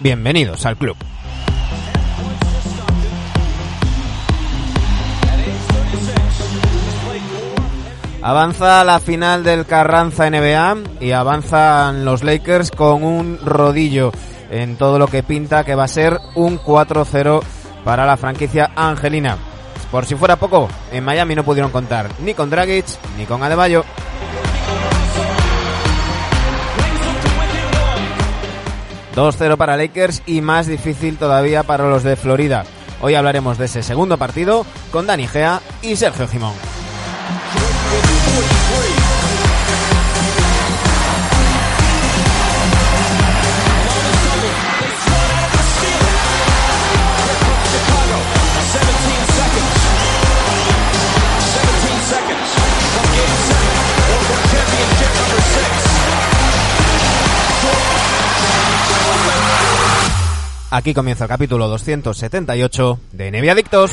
Bienvenidos al club. Avanza la final del Carranza NBA y avanzan los Lakers con un rodillo en todo lo que pinta que va a ser un 4-0 para la franquicia angelina. Por si fuera poco, en Miami no pudieron contar ni con Dragic ni con Adebayo. 2-0 para Lakers y más difícil todavía para los de Florida. Hoy hablaremos de ese segundo partido con Dani Gea y Sergio Jimón. Aquí comienza el capítulo 278 de NBA Adictos.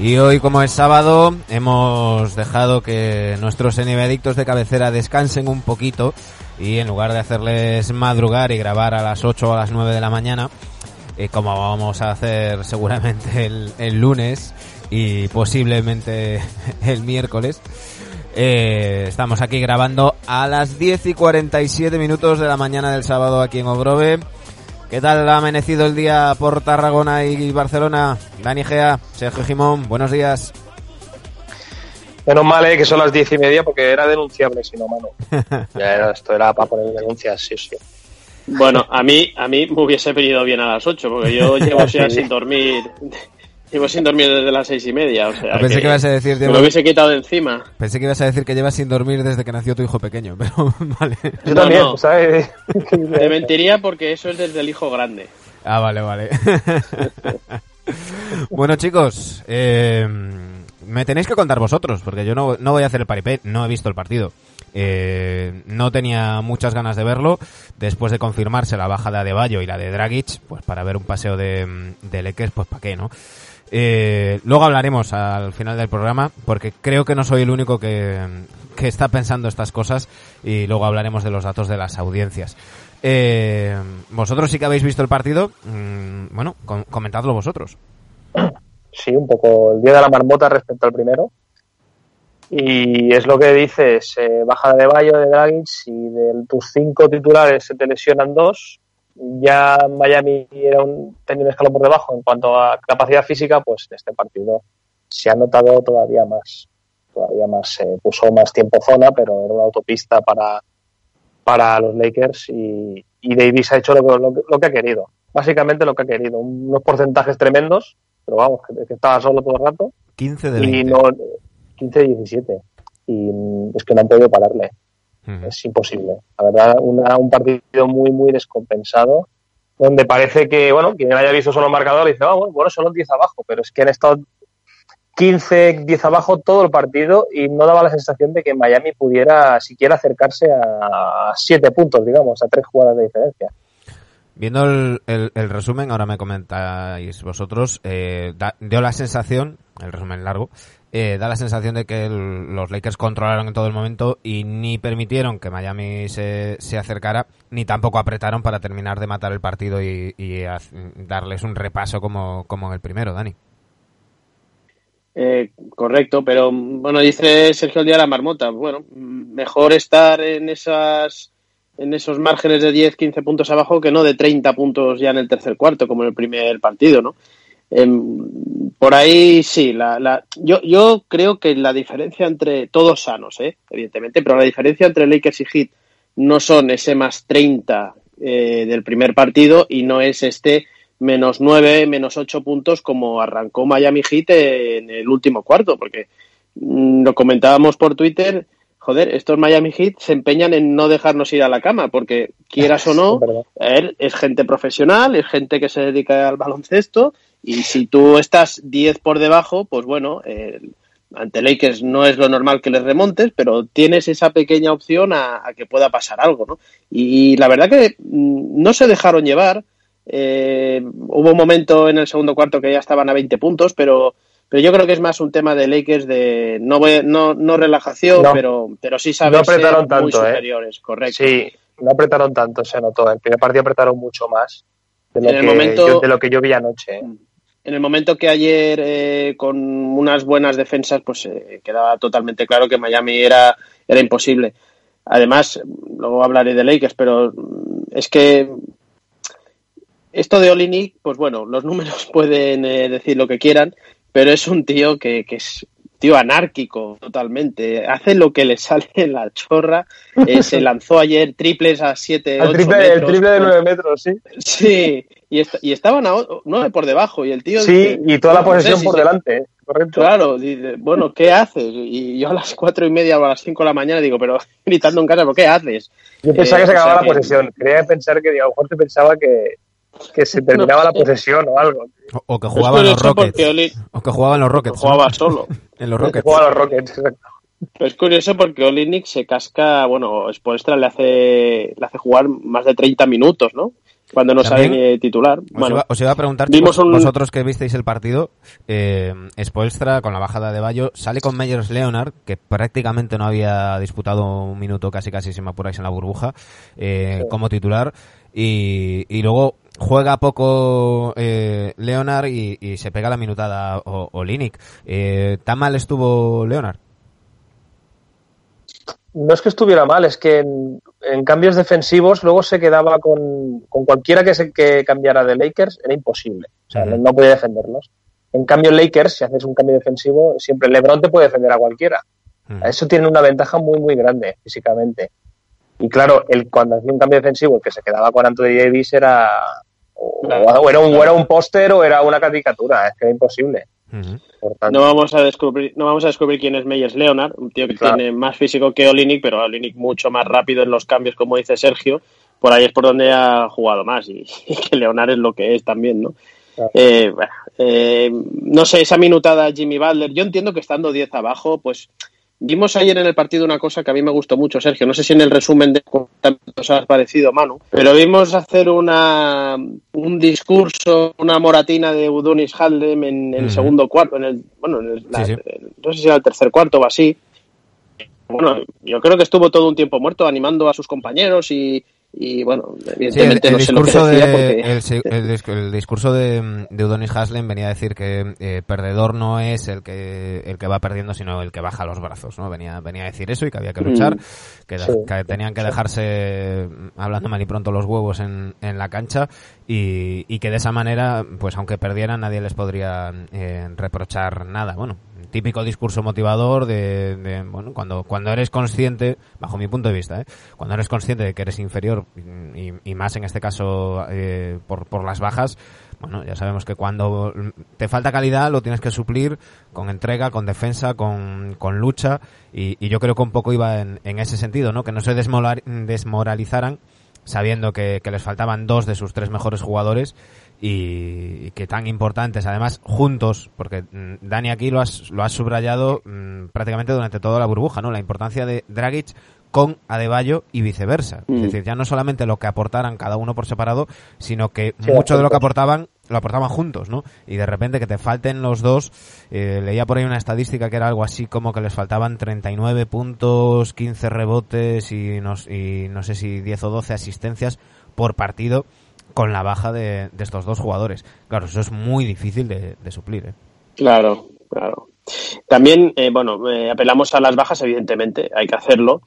Y hoy, como es sábado, hemos dejado que nuestros NBA de cabecera descansen un poquito y en lugar de hacerles madrugar y grabar a las 8 o a las 9 de la mañana, eh, como vamos a hacer seguramente el, el lunes y posiblemente el miércoles, eh, estamos aquí grabando a las 10 y 47 minutos de la mañana del sábado aquí en Ogrove. ¿Qué tal ha amanecido el día por Tarragona y Barcelona? Dani Gea, Sergio Jimón, buenos días. Menos mal eh, que son las diez y media porque era denunciable, si no, mano. Ya era, esto era para poner denuncias, sí, sí. Bueno, a mí, a mí me hubiese venido bien a las 8, porque yo llevo sin dormir. Llevo sin dormir desde las seis y media, o sea. Pensé que ibas a decir, me lo hubiese quitado de encima. Pensé que ibas a decir que llevas sin dormir desde que nació tu hijo pequeño, pero vale. Yo No, también, no. ¿sabes? Te mentiría porque eso es desde el hijo grande. Ah, vale, vale. bueno, chicos, eh, me tenéis que contar vosotros, porque yo no, no voy a hacer el paripé, no he visto el partido. Eh, no tenía muchas ganas de verlo. Después de confirmarse la baja de Adebayo y la de Dragic, pues para ver un paseo de, de Lakers, pues para qué, ¿no? Eh, luego hablaremos al final del programa, porque creo que no soy el único que, está pensando estas cosas, y luego hablaremos de los datos de las audiencias. Eh, vosotros sí que habéis visto el partido, mm, bueno, com- comentadlo vosotros. Sí, un poco el día de la marmota respecto al primero. Y es lo que dices, baja de Bayo, de Dragic y de tus cinco titulares se te lesionan dos. Ya Miami era un, tenía un escalón por debajo en cuanto a capacidad física, pues en este partido se ha notado todavía más. Todavía más, se puso más tiempo zona, pero era una autopista para, para los Lakers y, y Davis ha hecho lo que, lo, que- lo que ha querido. Básicamente lo que ha querido. Unos porcentajes tremendos, pero vamos, que, que estaba solo todo el rato. 15 de Y 20. no, 15-17. Y mm, es que no han podido pararle. Es imposible. La verdad, una- un partido muy, muy descompensado. Donde parece que, bueno, quien haya visto solo el marcador dice, ah, bueno, bueno, solo 10 abajo, pero es que han estado 15, 10 abajo todo el partido y no daba la sensación de que Miami pudiera siquiera acercarse a 7 puntos, digamos, a 3 jugadas de diferencia. Viendo el, el- el resumen, ahora me comentáis vosotros, eh, da- dio la sensación, el resumen largo, eh, da la sensación de que los Lakers controlaron en todo el momento y ni permitieron que Miami se, se acercara, ni tampoco apretaron para terminar de matar el partido y, y darles un repaso como, como en el primero, Dani. Eh, correcto, pero bueno, dice Sergio el día la marmota. Bueno, mejor estar en esas en esos márgenes de 10, 15 puntos abajo que no de 30 puntos ya en el tercer cuarto, como en el primer partido, ¿no? Em, por ahí sí, la, la, yo, yo creo que la diferencia entre todos sanos, ¿eh? evidentemente, pero la diferencia entre Lakers y Heat no son ese más 30 eh, del primer partido y no es este menos 9, menos 8 puntos como arrancó Miami Heat en el último cuarto, porque mm, lo comentábamos por Twitter, joder, estos Miami Heat se empeñan en no dejarnos ir a la cama, porque quieras o no, Es gente profesional, es gente que se dedica al baloncesto, y si tú estás 10 por debajo, pues bueno, eh, ante Lakers no es lo normal que les remontes, pero tienes esa pequeña opción a, a que pueda pasar algo, ¿no? Y, la verdad que mm, no se dejaron llevar. eh, hubo un momento en el segundo cuarto que ya estaban a 20 puntos, pero, pero yo creo que es más un tema de Lakers de no voy- no, no relajación, No. pero, pero sí saber No ser muy tanto, ¿eh? superiores, correcto. Sí, no apretaron tanto, se notó. En el primer partido apretaron mucho más de lo, En el que, momento- yo, de lo que yo vi anoche. ¿eh? En el momento que ayer, eh, con unas buenas defensas, pues eh, quedaba totalmente claro que Miami era, era imposible. Además, luego hablaré de Lakers, pero mm, es que esto de Olinik, pues bueno, los números pueden eh, decir lo que quieran, pero es un tío que, que es tío anárquico totalmente. Hace lo que le sale en la chorra. Eh, se lanzó ayer triples a 7, El 8 triple, el triple de 9 metros, sí. Sí, y, est- y estaban a 9 por debajo. Y el tío. Sí, dice, y toda la no sé posesión si por delante, ¿eh? correcto. Claro, dice, bueno, ¿qué haces? Y yo a las cuatro y media o a las cinco de la mañana digo, pero gritando en casa, ¿pero qué haces? Yo pensaba Eh, que se o sea acababa que- la posesión. Quería pensar que a lo mejor te pensaba que, que se terminaba la posesión o algo. O, o que jugaban los Rockets. Oli O que jugaban los Rockets. jugaba solo. En los Rockets. jugaba los Rockets, exacto. Pero es curioso porque Olinik se casca, bueno, Spoelstra le hace, le hace jugar más de 30 minutos, ¿no? Cuando no sabe También- ni titular. Os, Bueno, iba, os iba a preguntar, vimos un- vosotros que visteis el partido, eh, Spoelstra con la bajada de Bayo sale con Meyers Leonard, que prácticamente no había disputado un minuto casi casi si me apuráis en la burbuja, eh, Sí. como titular, y, y luego juega poco eh, Leonard y, y se pega la minutada o, Olinik. Eh, ¿Tan mal estuvo Leonard? No es que estuviera mal, es que en, en cambios defensivos luego se quedaba con, con cualquiera que se que cambiara de Lakers, era imposible. O sea, no, no podía defenderlos. En cambio, Lakers, si haces un cambio defensivo, siempre LeBron te puede defender a cualquiera. Eso tiene una ventaja muy, muy grande físicamente. Y claro, el, cuando hacía un cambio defensivo, el que se quedaba con Anthony Davis era. O, Claro, o era un, o era un póster o era una caricatura, es que era imposible. Ujú. Por tanto, no vamos a descubrir, no vamos a descubrir quién es Meyers Leonard, un tío que Claro. tiene más físico que Olinik, pero Olinik mucho más rápido en los cambios, como dice Sergio. Por ahí es por donde ha jugado más y, y que Leonard es lo que es también, ¿no? Claro. Eh, bueno, eh, no sé, esa minutada Jimmy Butler, yo entiendo que estando 10 abajo, pues vimos ayer en el partido una cosa que a mí me gustó mucho, Sergio, no sé si en el resumen de os ha parecido, Manu, pero vimos hacer una un discurso, una moratina de Udonis Haldem en el segundo cuarto, en el, bueno, en el, la- Sí, sí. el- no sé si era el tercer cuarto o así. Bueno, yo creo que estuvo todo un tiempo muerto animando a sus compañeros y, y bueno, Sí, el, evidentemente el no lo decía de, porque... el, el el discurso de, de Udonis Haslem venía a decir que eh, perdedor no es el que el que va perdiendo, sino el que baja los brazos, ¿no? Venía, venía a decir eso y que había que luchar, Mm. que, Sí. que tenían que dejarse, hablando mal y pronto, los huevos en, en la cancha y, y que de esa manera, pues aunque perdieran, nadie les podría eh, reprochar nada. Bueno, típico discurso motivador de, de, bueno, cuando, cuando eres consciente, bajo mi punto de vista, ¿eh? cuando eres consciente de que eres inferior y, más en este caso eh, por, por las bajas, bueno, ya sabemos que cuando te falta calidad lo tienes que suplir con entrega, con defensa, con, con lucha y, yo creo que un poco iba en, ese sentido, ¿no? Que no se desmoralizaran sabiendo que les faltaban dos de sus tres mejores jugadores y, que tan importantes, además juntos, porque mm, Dani aquí lo has, lo has subrayado mm, prácticamente durante toda la burbuja, ¿no? La importancia de Dragic con Adebayo y viceversa. Mm. Es decir, ya no solamente lo que aportaran cada uno por separado, sino que Sí, mucho de lo que aportaban lo aportaban juntos, ¿no? Y de repente que te falten los dos, eh, leía por ahí una estadística que era algo así como que les faltaban 39 puntos, 15 rebotes y no, y no sé si 10 o 12 asistencias por partido con la baja de, de estos dos jugadores. Claro, eso es muy difícil de, de suplir, ¿eh? Claro, claro. También, eh, bueno, eh, apelamos a las bajas, evidentemente, hay que hacerlo.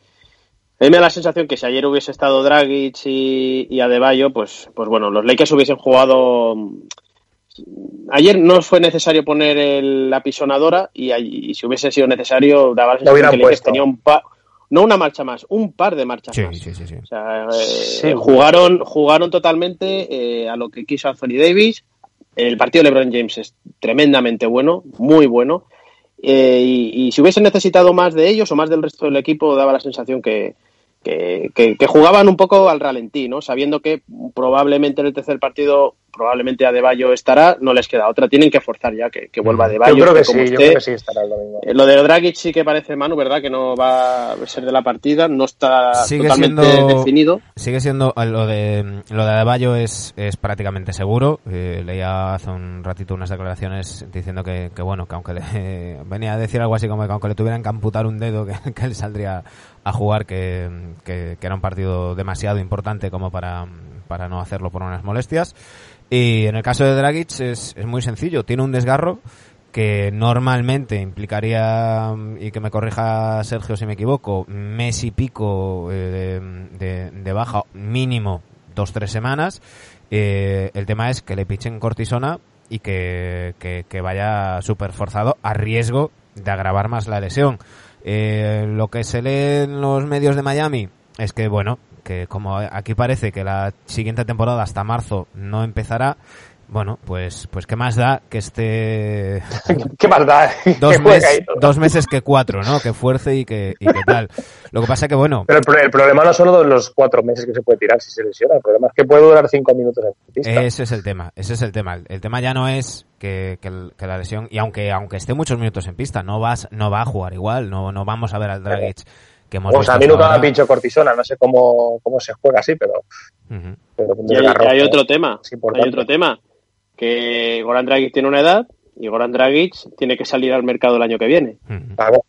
A mí me da la sensación que si ayer hubiese estado Dragic y, y Adebayo, pues, pues bueno, los Lakers hubiesen jugado. Ayer no fue necesario poner el- la pisonadora y, si hubiese sido necesario, daba la sensación que Lakers tenía un pa- no una marcha más, un par de marchas Sí, más. sí, sí, sí. O sea, eh, Sí. jugaron, jugaron totalmente eh, a lo que quiso Anthony Davis. El partido de LeBron James es tremendamente bueno, muy bueno. Eh, y, y si hubiesen necesitado más de ellos o más del resto del equipo, daba la sensación que, que, que- que jugaban un poco al ralentí, ¿no? Sabiendo que probablemente en el tercer partido, probablemente Adebayo estará, no les queda otra. Tienen que forzar ya que, que vuelva Adebayo. Yo creo que sí, yo creo que sí estará el domingo. Eh, Lo de Dragic sí que parece, Manu, ¿verdad? Que no va a ser de la partida, no está Sigue totalmente siendo- definido. Sigue siendo eh, lo de lo de Adebayo es, es prácticamente seguro. Eh, leía hace un ratito unas declaraciones diciendo que, que bueno, que aunque le, venía a decir algo así como que aunque le tuvieran que amputar un dedo, que, que él saldría a jugar, que, que, que era un partido demasiado importante como para, para no hacerlo por unas molestias. Y en el caso de Dragic es, es muy sencillo, tiene un desgarro que normalmente implicaría, mm, y que me corrija Sergio si me equivoco, mes y pico eh, de, de- baja mínimo dos tres semanas. Eh, el tema es que le pichen cortisona y que, que, que vaya súper forzado a riesgo de agravar más la lesión. Eh, lo que se lee en los medios de Miami es que, bueno, que como aquí parece que la siguiente temporada hasta marzo no empezará, bueno, pues, pues qué más da que esté Qué dos, mes- ahí todo. dos meses que cuatro, ¿no? Que fuerce y que, y que tal. Lo que pasa que, bueno, Pero el, el problema no son los- los cuatro meses que se puede tirar si se lesiona. El problema es que puede durar cinco minutos en pista. ese es el tema, ese es el tema. El tema ya no es que, que el- que la lesión, y aunque, aunque esté muchos minutos en pista, no vas, no va a jugar igual, no, no vamos a ver al Dragic que hemos O sea, a mí nunca me ha pincho cortisona. No sé cómo, cómo se juega así, pero... Y hay, otro tema, hay otro tema, que Goran Dragic tiene una edad y Goran Dragic tiene que salir al mercado el año que viene. Claro.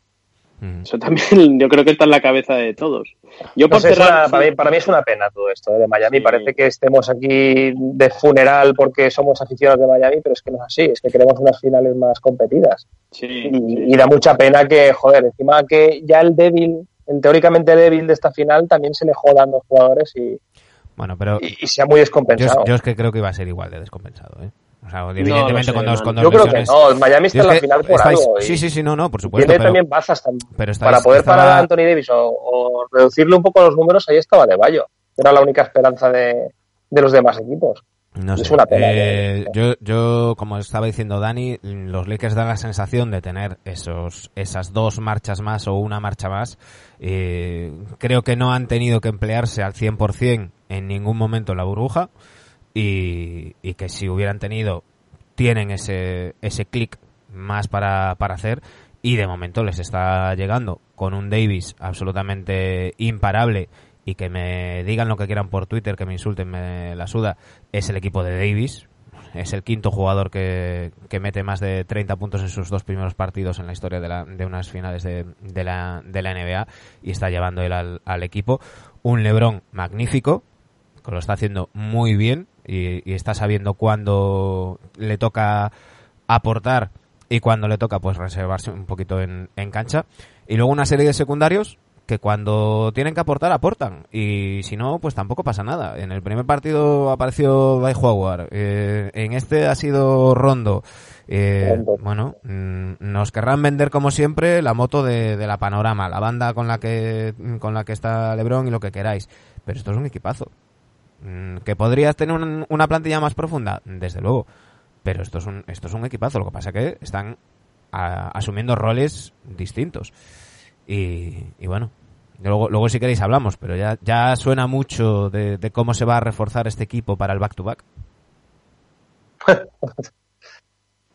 Eso también yo creo que está en la cabeza de todos. Yo No por sé, es cerrar- una- para, mí, para mí es una pena todo esto ¿eh? de Miami. Sí. Parece que estemos aquí de funeral porque somos aficionados de Miami, pero es que no es así. Es que queremos unas finales más competidas. Sí, Y, sí. y da mucha pena que, joder, encima que ya el débil, el teóricamente débil de esta final, también se le jodan los jugadores y, Bueno, pero y- y sea muy descompensado. yo es que creo que iba a ser igual de descompensado, ¿eh? O sea, evidentemente sé, con dos, con dos Yo creo que no. Miami está en la final por estáis- algo. Sí, sí, sí, no, no, por supuesto. Tiene pero- también bazas tam- pero estáis- para poder estaba- parar a Anthony Davis o, o reducirle un poco los números. Ahí estaba De Bayo. Era la única esperanza de, de los demás equipos. No Es sé. una pena, Eh, ¿no? yo, yo, como estaba diciendo Dani, los Lakers dan la sensación de tener esos, esas dos marchas más o una marcha más. Eh, creo que no han tenido que emplearse al 100% en ningún momento en la burbuja y, y que si hubieran tenido, tienen ese, ese clic más para, para hacer y de momento les está llegando con un Davis absolutamente imparable y que me digan lo que quieran por Twitter, que me insulten, me la suda, es el equipo de Davis. Es el quinto jugador que, que mete más de 30 puntos en sus dos primeros partidos en la historia de, la, de unas finales de, de, la, de la NBA y está llevando él al, equipo. Un Lebron magnífico, que lo está haciendo muy bien y, y está sabiendo cuándo le toca aportar y cuando le toca pues reservarse un poquito en, en cancha. Y luego una serie de secundarios que cuando tienen que aportar, aportan. Y si no, pues tampoco pasa nada. En el primer partido apareció By Howard. Eh, en este ha sido Rondo. Eh, bueno, mm, nos querrán vender como siempre la moto de, de la panorama, la banda con la que con la que está LeBron y lo que queráis. Pero esto es un equipazo. Mm, ¿Que podrías tener un- una plantilla más profunda? Desde luego. Pero esto es un, esto es un equipazo. Lo que pasa que están a- asumiendo roles distintos. Y, y bueno, luego, luego si queréis hablamos, pero ya, ya suena mucho de, de cómo se va a reforzar este equipo para el back-to-back.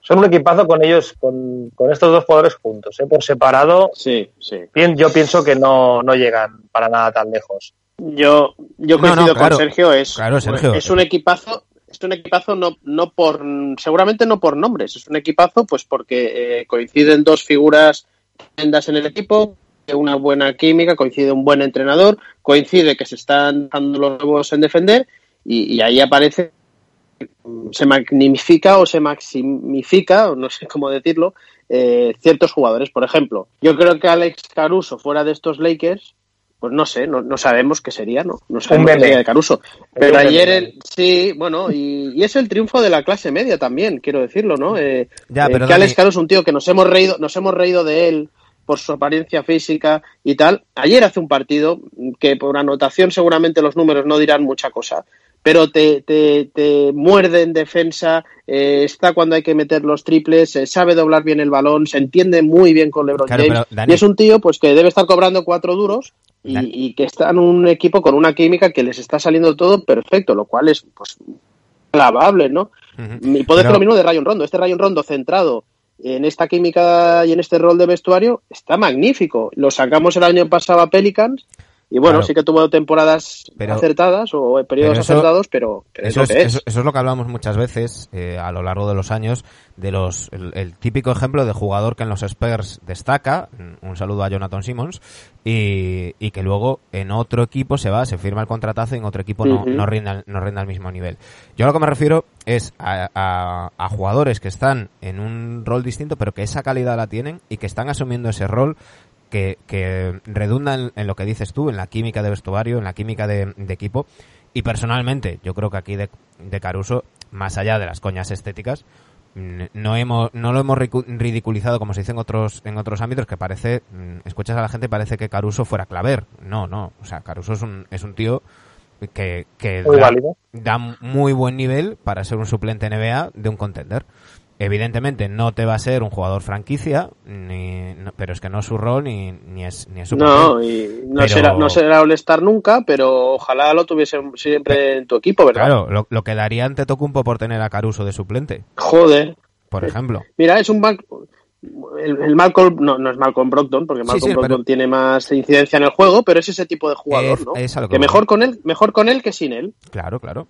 Son un equipazo con ellos, con, con estos dos jugadores juntos. ¿eh? Por separado, Sí, sí. bien, yo pienso que no, no llegan para nada tan lejos. Yo, yo No, no, coincido claro. con Sergio, es, Claro, Sergio. es un equipazo, es un equipazo no, no por, seguramente no por nombres, es un equipazo pues porque eh, coinciden dos figuras en el equipo, una buena química, coincide un buen entrenador, coincide que se están dando los nuevos en defender y, y ahí aparece se magnifica o se maximifica, o no sé cómo decirlo, eh, ciertos jugadores. Por ejemplo, yo creo que Alex Caruso fuera de estos Lakers, pues no sé, no, no sabemos qué sería, ¿no? No sabemos qué sería de Caruso. Pero ayer, el- sí, bueno, y, y es el triunfo de la clase media también, quiero decirlo, ¿no? Eh, Ya, eh, pero que Alex Dani- Caruso es un tío que nos hemos reído, nos hemos reído de él por su apariencia física y tal. Ayer hace un partido que por anotación seguramente los números no dirán mucha cosa, pero te, te, te muerde en defensa, eh, está cuando hay que meter los triples, eh, sabe doblar bien el balón, se entiende muy bien con LeBron Claro, James Dani- y es un tío pues que debe estar cobrando cuatro duros y, que está en un equipo con una química que les está saliendo todo perfecto, lo cual es pues alabable, ¿no? Ujú. Y puedo decir lo mismo de Rayon Rondo. Este Rayon Rondo centrado en esta química y en este rol de vestuario está magnífico. Lo sacamos el año pasado a Pelicans y bueno, Claro. sí que tuvo temporadas Pero- acertadas o periodos pero eso- acertados, pero, pero Eso es eso- eso es lo que hablamos muchas veces eh, a lo largo de los años de los el, el típico ejemplo de jugador que en los Spurs destaca, mm, un saludo a Jonathan Simmons, y, y que luego en otro equipo se va, se firma el contratazo y en otro equipo no, no, rinde, al- no rinde al mismo nivel. Yo a lo que me refiero es a, a- a jugadores que están en un rol distinto, pero que esa calidad la tienen y que están asumiendo ese rol que, que redunda en, lo que dices tú, en la química de vestuario, en la química de, de equipo. Y personalmente, yo creo que aquí de, de Caruso, más allá de las coñas estéticas, no hemos no lo hemos ridiculizado como se dice en otros en otros ámbitos que parece escuchas a la gente parece que Caruso fuera claver no no o sea Caruso es un es un tío que, que Muy da, válido. da muy buen nivel para ser un suplente NBA de un contender evidentemente no te va a ser un jugador franquicia ni no- pero es que no es su rol ni, ni es ni es su No, papel. y no Pero- será, no será All-Star nunca, pero ojalá lo tuviese siempre en tu equipo, ¿verdad? claro lo, lo que daría ante Tocumpo por tener a Caruso de suplente Joder. por ejemplo Mira, es un Mal- el, el Malcolm, no, no es Malcolm Brogdon, porque Malcolm sí, Brogdon tiene más incidencia en el juego, pero es ese tipo de jugador, Es- ¿no? es que que mejor con él, mejor con él que sin él. Claro, claro.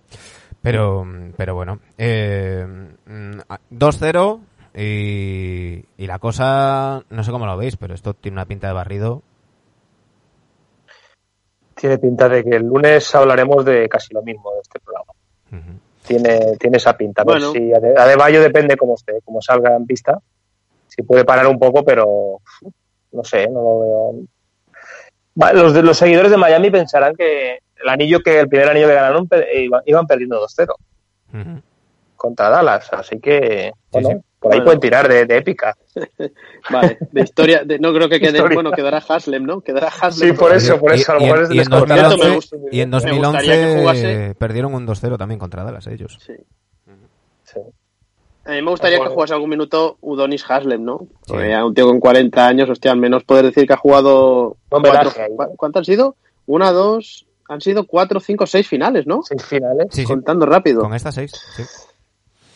Pero, pero bueno, eh, mm, a- 2-0 y, y la cosa, no sé cómo lo veis, pero esto tiene una pinta de barrido. Tiene pinta de que el lunes hablaremos de casi lo mismo de este programa. Tiene, tiene esa pinta. Pues Bueno. sí, Ade- Adebayo depende cómo esté, cómo salga en pista. Si puede parar un poco, pero no sé, no lo veo. Los, de, los seguidores de Miami pensarán que el anillo que el primer anillo que ganaron pe- iban, perdiendo 2-0 Ujú. contra Dallas, así que bueno, sí. por ahí Bueno. pueden tirar de, de épica. Vale, de historia, de- no creo que quede, Historia. bueno, quedará Haslem, ¿no? Quedará Haslem. Sí, por eso, por eso, a lo Y- y mejor en- es y en desconocimiento. 2011 Me gusta- y en me gustaría que 2011 jugase- perdieron un 2-0 también contra Dallas ellos. Sí. Sí. A mí me gustaría que jugase algún minuto Udonis Haslem, ¿no? Sí. A un tío con 40 años, hostia, al menos poder decir que ha jugado. Cuatro- ahí, ¿no? ¿cu- ¿Cuántas han sido? Una, dos. Han sido cuatro, cinco, seis finales, ¿no? Seis finales. Sí, sí, Contando rápido. con estas seis. Sí.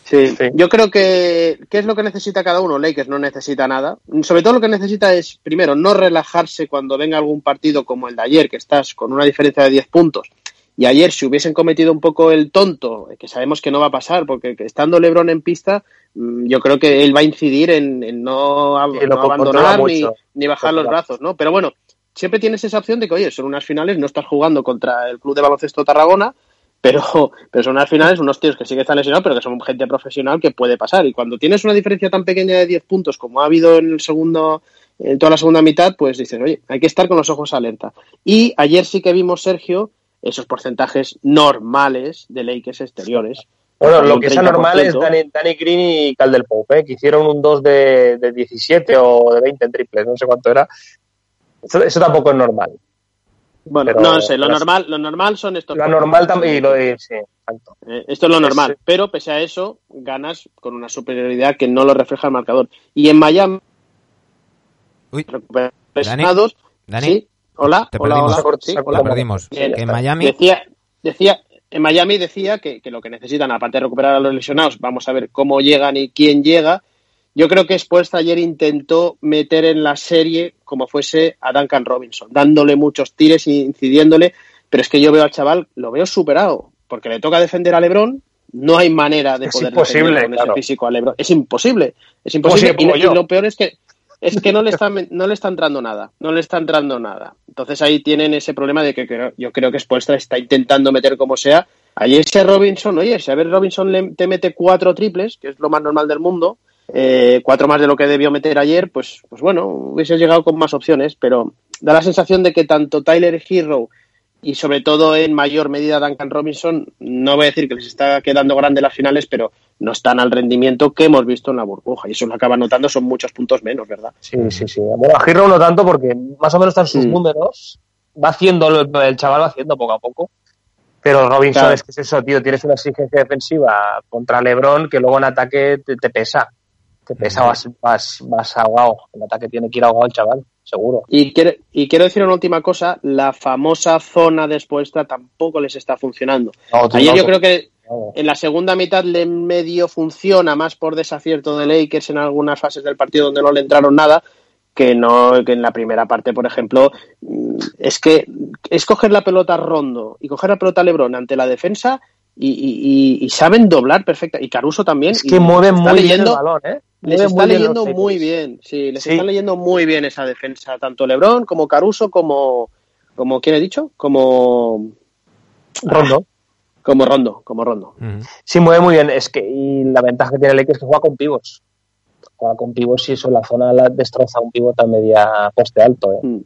Sí. Sí. Yo creo que. ¿Qué es lo que necesita cada uno? Lakers no necesita nada. Sobre todo lo que necesita es, primero, no relajarse cuando venga algún partido como el de ayer, que estás con una diferencia de 10 puntos. Y ayer, si hubiesen cometido un poco el tonto, que sabemos que no va a pasar, porque que estando LeBron en pista, mm, yo creo que él va a incidir en, en no, ab- abandonar ni, bajar los brazos, ¿no? Pero bueno, siempre tienes esa opción de que, oye, son unas finales, no estás jugando contra el Club de Baloncesto Tarragona, pero, pero son unas finales, unos tíos que sí que están lesionados, pero que son gente profesional que puede pasar. Y cuando tienes una diferencia tan pequeña de 10 puntos como ha habido en el segundo, en toda la segunda mitad, pues dices, oye, hay que estar con los ojos alerta. Y ayer sí que vimos, Sergio, esos porcentajes normales de Lakers exteriores. Bueno, lo que es 30%. anormal es Danny, Danny Green y Caldel Pope, ¿eh? que hicieron un 2 de, de 17 o de 20 en triples, no sé cuánto era. Eso, eso tampoco es normal. Bueno, Pero- no sé, lo pero- normal, lo normal son estos. Lo anormal también, y lo de, sí, exacto. Eh, Esto es lo normal, Sí. pero pese a eso, ganas con una superioridad que no lo refleja el marcador. Y en Miami, Uy, recuperados, Dani, sí, hola, te hola, perdimos. hola, perdimos. Bien, Que en. Miami, Decía, decía, en Miami decía que, que lo que necesitan, aparte de recuperar a los lesionados, vamos a ver cómo llegan y quién llega. Yo creo que Spolstra ayer intentó meter en la serie como fuese a Duncan Robinson, dándole muchos tires e incidiéndole, pero es que yo veo al chaval, lo veo superado, porque le toca defender a LeBron, no hay manera de Es poder imposible, defender con claro. ese físico a LeBron. Es imposible, es imposible. Y, y lo peor es que es que no le está no le está entrando nada, no le está entrando nada. Entonces ahí tienen ese problema de que yo creo que Spolstra está intentando meter como sea. Ayer si Robinson, oye, si a ver Robinson le, te mete cuatro triples, que es lo más normal del mundo, eh, cuatro más de lo que debió meter ayer, pues, pues bueno, hubiese llegado con más opciones, pero da la sensación de que tanto Tyler Hero y sobre todo en mayor medida Duncan Robinson, no voy a decir que les está quedando grande las finales, pero no están al rendimiento que hemos visto en la burbuja. Y eso lo acaba notando, son muchos puntos menos, ¿verdad? Sí, sí, sí. Bueno, a Hero no tanto porque más o menos están sus Mm. números. Va haciendo, el chaval va haciendo poco a poco. Pero Robinson Claro. es que es eso, tío. Tienes una exigencia defensiva contra LeBron que luego en ataque te, te pesa. Te pesa, vas, vas, vas ahogado. En ataque tiene que ir ahogado el chaval, seguro. Y quiero, y quiero decir una última cosa, la famosa zona de expuesta tampoco les está funcionando. No, Ayer no, yo creo que en la segunda mitad le medio funciona más por desacierto de Lakers en algunas fases del partido donde no le entraron nada que no que en la primera parte por ejemplo mm, es que es coger la pelota Rondo y coger la pelota LeBron ante la defensa y, y- y- y saben doblar perfecta y Caruso también Es que mueven muy bien el balón, ¿eh? Les está leyendo muy bien sí les Sí. está leyendo muy bien esa defensa tanto LeBron como Caruso como como quién he dicho como Rondo. como Rondo como Rondo. Sí, mueve muy bien. Es que, y la ventaja que tiene el Lakers es que juega con pivos. Juega con pivos y eso en la zona la destroza un pivot a media poste alto. ¿eh. Mm.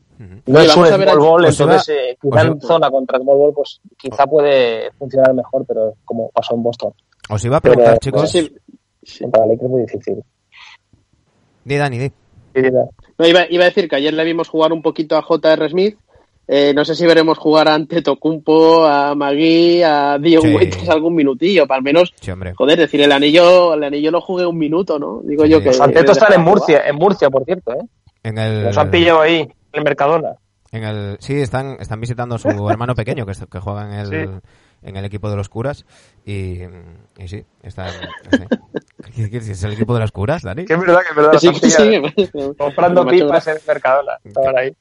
No Oye, es un small al- ball, entonces eh, quizá os en iba- zona contra small ball, pues quizá puede funcionar mejor, pero como pasó en Boston. Os iba a preguntar, Pero- chicos. Sí, sí. Contra el Lakers es muy difícil. Di, Dani, di. No, iba, iba a decir que ayer le vimos jugar un poquito a J.R. Smith. Eh, no sé si veremos jugar ante Tocumpo, a Magui, a Dion Sí. Waiters algún minutillo, para al menos, Sí, hombre. joder, decir, el anillo, el anillo lo jugué un minuto, ¿no? Digo Sí. yo que. Los Santetos que están en Murcia, en Murcia, por cierto, ¿eh? En el, Los han pillado ahí, en el Mercadona. en el, sí, están, están visitando a su hermano pequeño que, que juega en el, Sí. En el equipo de los curas. Y, y sí, sí. ¿Qué- qué- ¿Es el equipo de los curas, Dani? Que es verdad, que es verdad. Sí, sí, pillado. Comprando pipas en el Mercadona. Estaban ahí.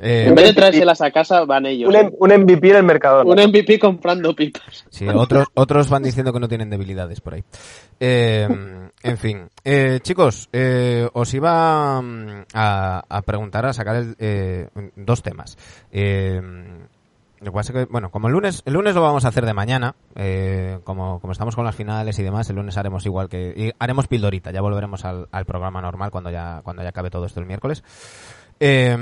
Eh, En vez de traérselas a casa, van ellos. Un, un MVP en el Mercadona. Un MVP comprando pipas. Sí, otros, otros van diciendo que no tienen debilidades por ahí. Eh, en fin, eh, chicos, eh, os iba mm, a, a preguntar, a sacar el, eh, dos temas. Lo que pasa que, bueno, como el lunes, el lunes lo vamos a hacer de mañana, eh, como, estamos con las finales y demás, el lunes haremos igual que, y haremos pildorita, ya volveremos al, al programa normal cuando ya, cuando ya acabe todo esto el miércoles. Eh,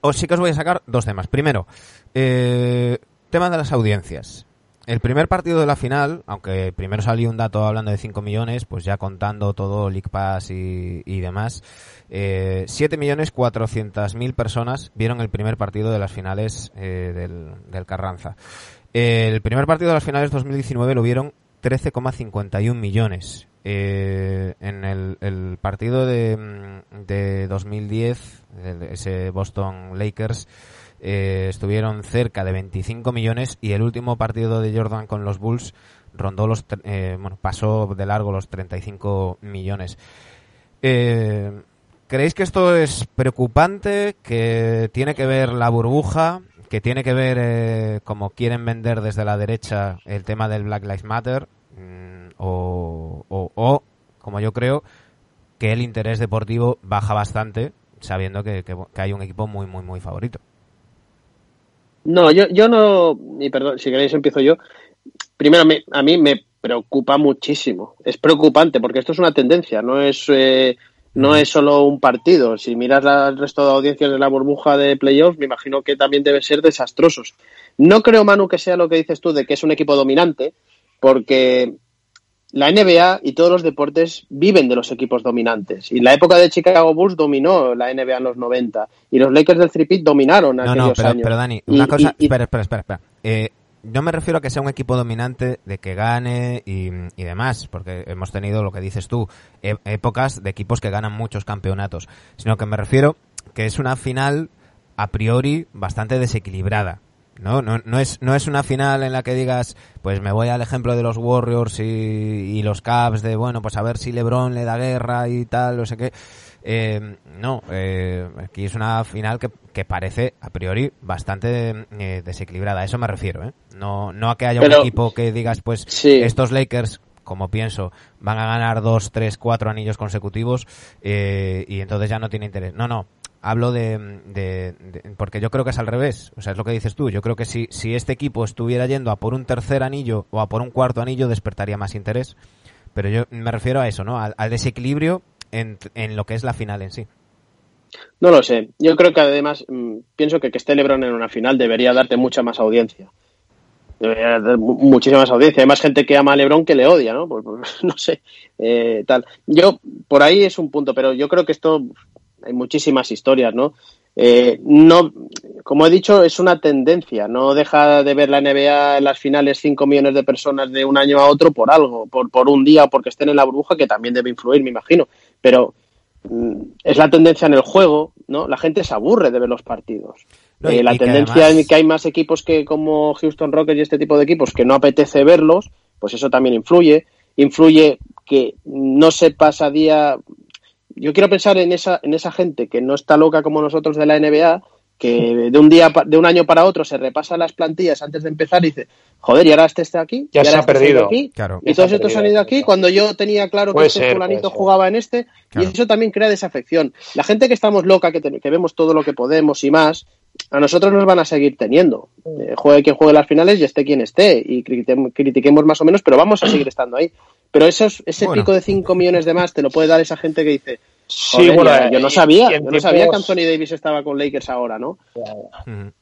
os sí que os voy a sacar dos temas. Primero, eh, tema de las audiencias. El primer partido de la final, aunque primero salió un dato hablando de 5 millones, pues ya contando todo League Pass y, demás, eh, 7 millones 400 mil personas vieron el primer partido de las finales eh, del, Carranza. El primer partido de las finales 2019 lo vieron 13,51 millones. Eh, en el, el partido de, de 2010, el- ese Boston Lakers, eh, estuvieron cerca de 25 millones y el último partido de Jordan con los Bulls rondó los, eh, bueno, pasó de largo los 35 millones. Eh, ¿Creéis que esto es preocupante? ¿Que tiene que ver la burbuja? ¿Que tiene que ver, eh, como quieren vender desde la derecha, el tema del Black Lives Matter? Mm, o, o, o, como yo creo, que el interés deportivo baja bastante, sabiendo que, que- que hay un equipo muy, muy, muy favorito. No, yo, yo no, y perdón, si queréis empiezo yo. Primero, me- a mí me preocupa muchísimo. Es preocupante porque esto es una tendencia, no es, eh, no es solo un partido. Si miras el resto de audiencias de la burbuja de playoffs, me imagino que también deben ser desastrosos. No creo, Manu, que sea lo que dices tú de que es un equipo dominante, porque la NBA y todos los deportes viven de los equipos dominantes. Y la época de Chicago Bulls dominó la NBA en los 90 y los Lakers del Three-Peat dominaron No, aquellos no, pero, años. pero Dani, Y- una cosa, y- y- espera, espera, espera, espera. Eh, no me refiero a que sea un equipo dominante de que gane y, y demás, porque hemos tenido lo que dices tú, e- épocas de equipos que ganan muchos campeonatos, sino que me refiero que es una final a priori bastante desequilibrada. No, no, no es, no es una final en la que digas, pues me voy al ejemplo de los Warriors y, y los Cavs de, bueno, pues a ver si LeBron le da guerra y tal, no sé qué. Eh, no, eh, aquí es una final que, que parece a priori bastante eh, desequilibrada. A eso me refiero, ¿eh? No, no a que haya Pero- un equipo que digas, pues Sí. estos Lakers, como pienso, van a ganar dos, tres, cuatro anillos consecutivos eh, y entonces ya no tiene interés. No, no. Hablo de, porque yo creo que es al revés. O sea, es lo que dices tú. Yo creo que si, si este equipo estuviera yendo a por un tercer anillo o a por un cuarto anillo, despertaría más interés. Pero yo me refiero a eso, ¿no? Al, desequilibrio en, en lo que es la final en sí. No lo sé. Yo creo que además mm, pienso que que esté LeBron en una final debería darte mucha más audiencia. Debería dar mu- muchísima más audiencia. Hay más gente que ama a LeBron que le odia, ¿no? No sé, eh, tal. Yo, por ahí es un punto, pero yo creo que esto hay muchísimas historias, ¿no? Eh, no, como he dicho, es una tendencia. No deja de ver la NBA en las finales 5 millones de personas de un año a otro por algo, por, por un día o porque estén en la burbuja, que también debe influir, me imagino. Pero mm, es la tendencia en el juego, ¿no? La gente se aburre de ver los partidos. No, Eh, la que tendencia además- en que hay más equipos que como Houston Rockets y este tipo de equipos que no apetece verlos, pues eso también influye. Influye que no se pasa día. Yo quiero pensar en esa, en esa gente que no está loca como nosotros de la NBA, que de un día pa- de un año para otro se repasa las plantillas antes de empezar y dice, joder, y ahora este está aquí, Ya y se ahora ha este perdido. aquí, Claro. y se todos ha estos han ido aquí cuando yo tenía claro Puede que este ser, fulanito jugaba en este, Claro. y eso también crea desafección. La gente que estamos loca, que, te- que vemos todo lo que podemos y más, a nosotros nos van a seguir teniendo. Eh, juegue quien juegue las finales y esté quien esté, y critiquem- critiquemos más o menos, pero vamos a seguir estando ahí. Pero esos, ese Bueno. pico de 5 millones de más te lo puede dar esa gente que dice, Sí, "Joder, bueno, ya- yo no y- sabía, y yo no sabía que Anthony Davis estaba con Lakers ahora, ¿no?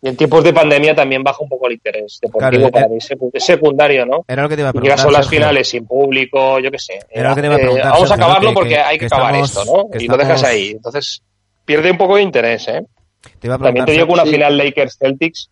Y en tiempos de pandemia también baja un poco el interés deportivo Claro, para eh, mí, es secu- es secundario, ¿no? Era lo que te iba a Y preguntar. ya son las Sergio. finales sin público, yo qué sé. Era lo que te iba a Eh, preguntar, vamos a acabarlo que- porque que- hay que, que acabar estamos- esto, ¿no? Y lo dejas ahí. Entonces, pierde un poco de interés, ¿eh? Te iba a También preguntar, te digo que una final Lakers-Celtics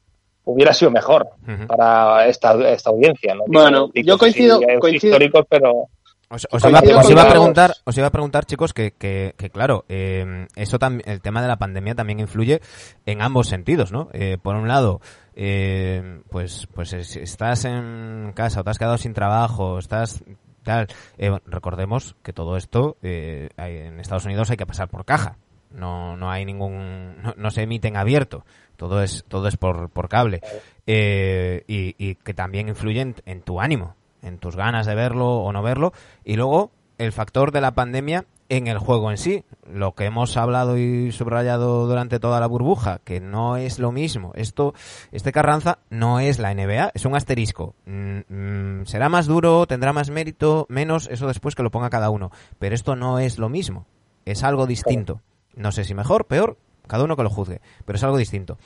hubiera sido mejor para esta, esta audiencia, ¿no? Bueno, Digo, yo coincido- sí, coincido- históricos, pero Os, os iba, os con iba a preguntar, os iba a preguntar, chicos, que, que, que claro, eh, eso también, el tema de la pandemia también influye en ambos sentidos, ¿no? Eh, por un lado, eh, pues, pues es- estás en casa o te has quedado sin trabajo, estás tal. Eh, recordemos que todo esto eh, hay- en Estados Unidos hay que pasar por caja. No, no hay ningún, no, no se emite en abierto. Todo es, todo es por, por cable. Eh, y, y que también influye en, en tu ánimo, en tus ganas de verlo o no verlo. Y luego el factor de la pandemia en el juego en sí. Lo que hemos hablado y subrayado durante toda la burbuja, que no es lo mismo. Esto, este Carranza no es la NBA, es un asterisco. Mm, mm, será más duro, tendrá más mérito, menos, eso después que lo ponga cada uno. Pero esto no es lo mismo. Es algo distinto. No sé si mejor, peor, cada uno que lo juzgue. Pero es algo distinto.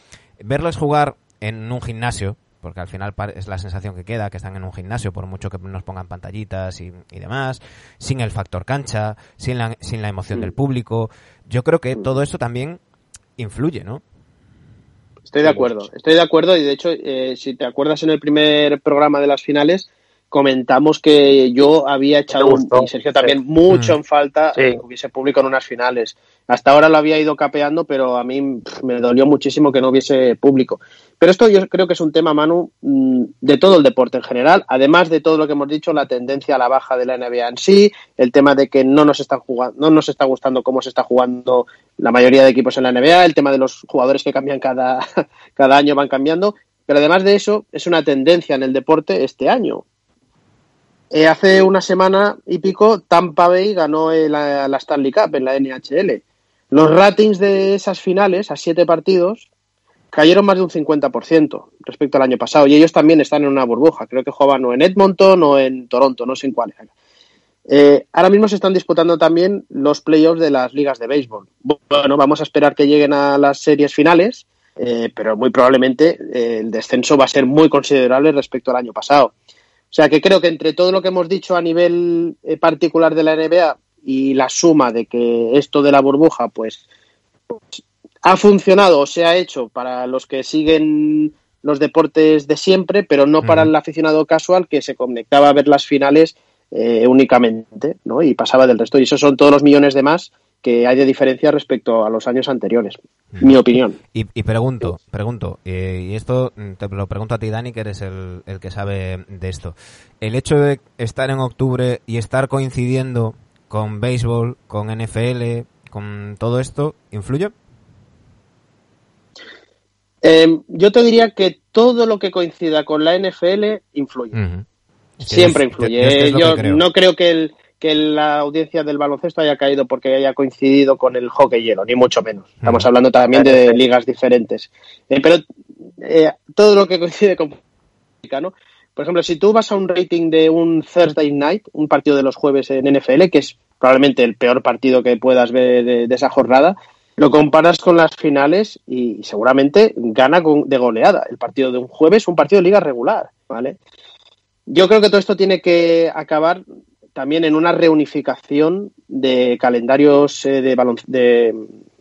Verlos jugar en un gimnasio, porque al final par- es la sensación que queda, que están en un gimnasio, por mucho que nos pongan pantallitas y, y demás, sin el factor cancha, sin la, sin la emoción del público. Yo creo que todo esto también influye, ¿no? Estoy de acuerdo, estoy de acuerdo y de hecho, eh, si te acuerdas en el primer programa de las finales, comentamos que yo había echado, y Sergio también, sí. mucho Mm. en falta Sí. eh, que hubiese público en unas finales. Hasta ahora lo había ido capeando, pero a mí pff, me dolió muchísimo que no hubiese público. Pero esto yo creo que es un tema, Manu, mm, de todo el deporte en general, además de todo lo que hemos dicho, la tendencia a la baja de la NBA en sí, el tema de que no nos están jugando, no nos está gustando cómo se está jugando la mayoría de equipos en la NBA, el tema de los jugadores que cambian cada, cada año van cambiando, pero además de eso, es una tendencia en el deporte este año. Eh, hace una semana y pico, Tampa Bay ganó el- la, la Stanley Cup en la NHL. Los ratings de esas finales, a siete partidos, cayeron más de un 50% respecto al año pasado. Y ellos también están en una burbuja. Creo que jugaban o en Edmonton o en Toronto, no sé en cuál. Eh, ahora mismo se están disputando también los playoffs de las ligas de béisbol. Bueno, vamos a esperar que lleguen a las series finales, eh, pero muy probablemente eh, el descenso va a ser muy considerable respecto al año pasado. O sea que creo que entre todo lo que hemos dicho a nivel eh, particular de la NBA y la suma de que esto de la burbuja, pues, pues, ha funcionado o se ha hecho para los que siguen los deportes de siempre, pero no para el aficionado casual que se conectaba a ver las finales eh, únicamente, ¿no? Y pasaba del resto. Y esos son todos los millones de más que hay de diferencia respecto a los años anteriores. Mi opinión. Y, y pregunto, pregunto, eh, y esto mm, te lo pregunto a ti, Dani, que eres el, el que sabe de esto. ¿El hecho de estar en octubre y estar coincidiendo con béisbol, con NFL, con todo esto, influye? Eh, yo te diría que todo lo que coincida con la NFL influye. Siempre influye. yo- es que creo. no creo que, el, que la audiencia del baloncesto haya caído porque haya coincidido con el hockey hielo, ni mucho menos. Estamos hablando también de ligas diferentes. Eh, pero eh, todo lo que coincide con ¿no? Por ejemplo, si tú vas a un rating de un Thursday night, un partido de los jueves en NFL, que es probablemente el peor partido que puedas ver de, de esa jornada, lo comparas con las finales y seguramente gana con, de goleada. El partido de un jueves, un partido de liga regular, ¿vale? Yo creo que todo esto tiene que acabar también en una reunificación de calendarios eh, de, de,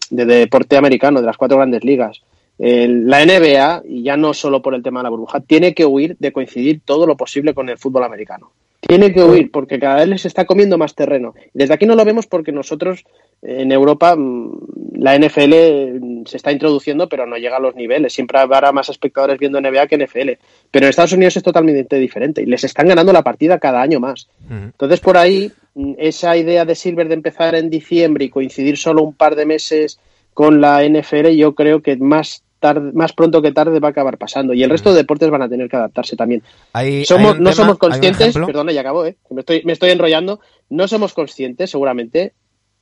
de deporte americano, de las cuatro grandes ligas. La NBA, y ya no solo por el tema de la burbuja, tiene que huir de coincidir todo lo posible con el fútbol americano. Tiene que huir porque cada vez les está comiendo más terreno. Desde aquí no lo vemos porque nosotros en Europa mm, la NFL mm, se está introduciendo pero no llega a los niveles. Siempre habrá más espectadores viendo NBA que NFL. Pero en Estados Unidos es totalmente diferente y les están ganando la partida cada año más. Entonces, por ahí, mm, esa idea de Silver de empezar en diciembre y coincidir solo un par de meses con la NFL, yo creo que más tarde, más pronto que tarde va a acabar pasando. Y el resto de deportes van a tener que adaptarse también. Hay- Somos, hay un no tema- somos conscientes, perdona, ya acabo, ¿eh? me, estoy, me estoy enrollando, no somos conscientes seguramente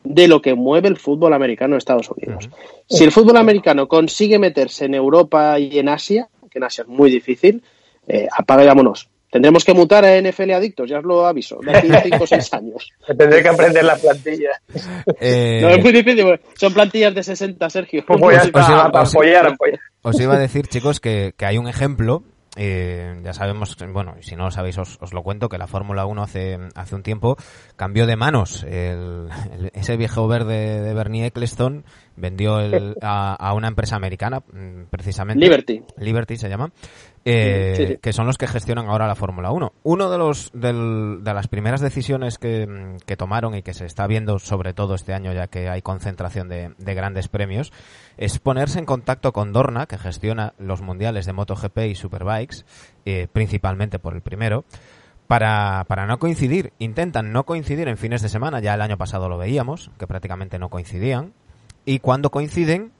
de lo que mueve el fútbol americano en Estados Unidos. Si el fútbol americano consigue meterse en Europa y en Asia, que en Asia es muy difícil, eh, apaga y vámonos. Tendremos que mutar a NFL adictos, ya os lo aviso, de aquí a 5 o 6 años. Tendré que aprender la plantilla. Eh, No es muy difícil, son plantillas de 60, Sergio. Pues voy a os iba- estar para os- apoyar, apoyar. Os iba a decir, chicos, que, que hay un ejemplo. eh, ya sabemos, bueno, y si no lo sabéis, os, os lo cuento, que la Fórmula 1 hace, hace un tiempo cambió de manos. El- el- ese viejo verde de Bernie Eccleston vendió el- a, a una empresa americana, mm, precisamente. Liberty. Liberty se llama. Eh, Sí, sí. que son los que gestionan ahora la Fórmula 1. Uno de los del- de las primeras decisiones que, mm, que tomaron y que se está viendo sobre todo este año ya que hay concentración de, de grandes premios es ponerse en contacto con Dorna que gestiona los mundiales de MotoGP y Superbikes eh, principalmente por el primero para, para no coincidir. Intentan no coincidir en fines de semana, ya el año pasado lo veíamos, que prácticamente no coincidían. Y cuando coinciden,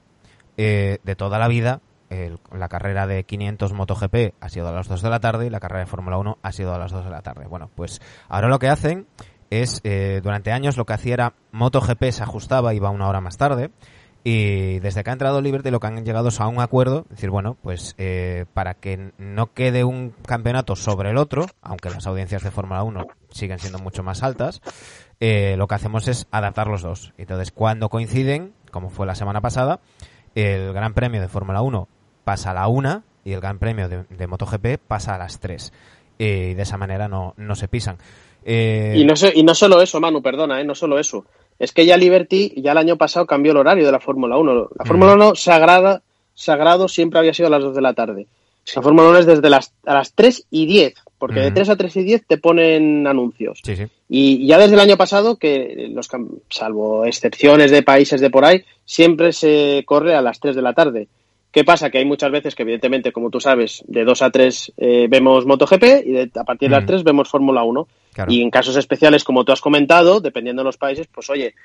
eh, de toda la vida, el- la carrera de 500 MotoGP ha sido a las 2 de la tarde y la carrera de Fórmula 1 ha sido a las 2 de la tarde. Bueno, pues ahora lo que hacen es, eh, durante años lo que hacía era MotoGP se ajustaba va una hora más tarde. Y desde que ha entrado Liberty lo que han llegado es a un acuerdo, es decir, bueno, pues eh, para que no quede un campeonato sobre el otro, aunque las audiencias de Fórmula 1 siguen siendo mucho más altas, eh, lo que hacemos es adaptar los dos. Entonces, cuando coinciden, como fue la semana pasada, el Gran Premio de Fórmula 1 pasa a la 1 y el Gran Premio de, de MotoGP pasa a las 3. Y de esa manera no, no se pisan. Eh, Y no, y no solo eso, Manu, perdona, ¿eh? no solo eso. Es que ya Liberty ya el año pasado cambió el horario de la Fórmula 1. La Fórmula 1 sagrada, sagrado siempre había sido a las 2 de la tarde. La Fórmula 1 es desde las, a las 3 y 10, porque de Ujú. 3 a 3 y 10 te ponen anuncios. Sí, sí. Y ya desde el año pasado, que los salvo excepciones de países de por ahí, siempre se corre a las 3 de la tarde. ¿Qué pasa? Que hay muchas veces que, evidentemente, como tú sabes, de 2 a 3 eh, vemos MotoGP y de- a partir de las Mm. 3 vemos Fórmula 1. Claro. Y en casos especiales, como tú has comentado, dependiendo de los países, pues oye,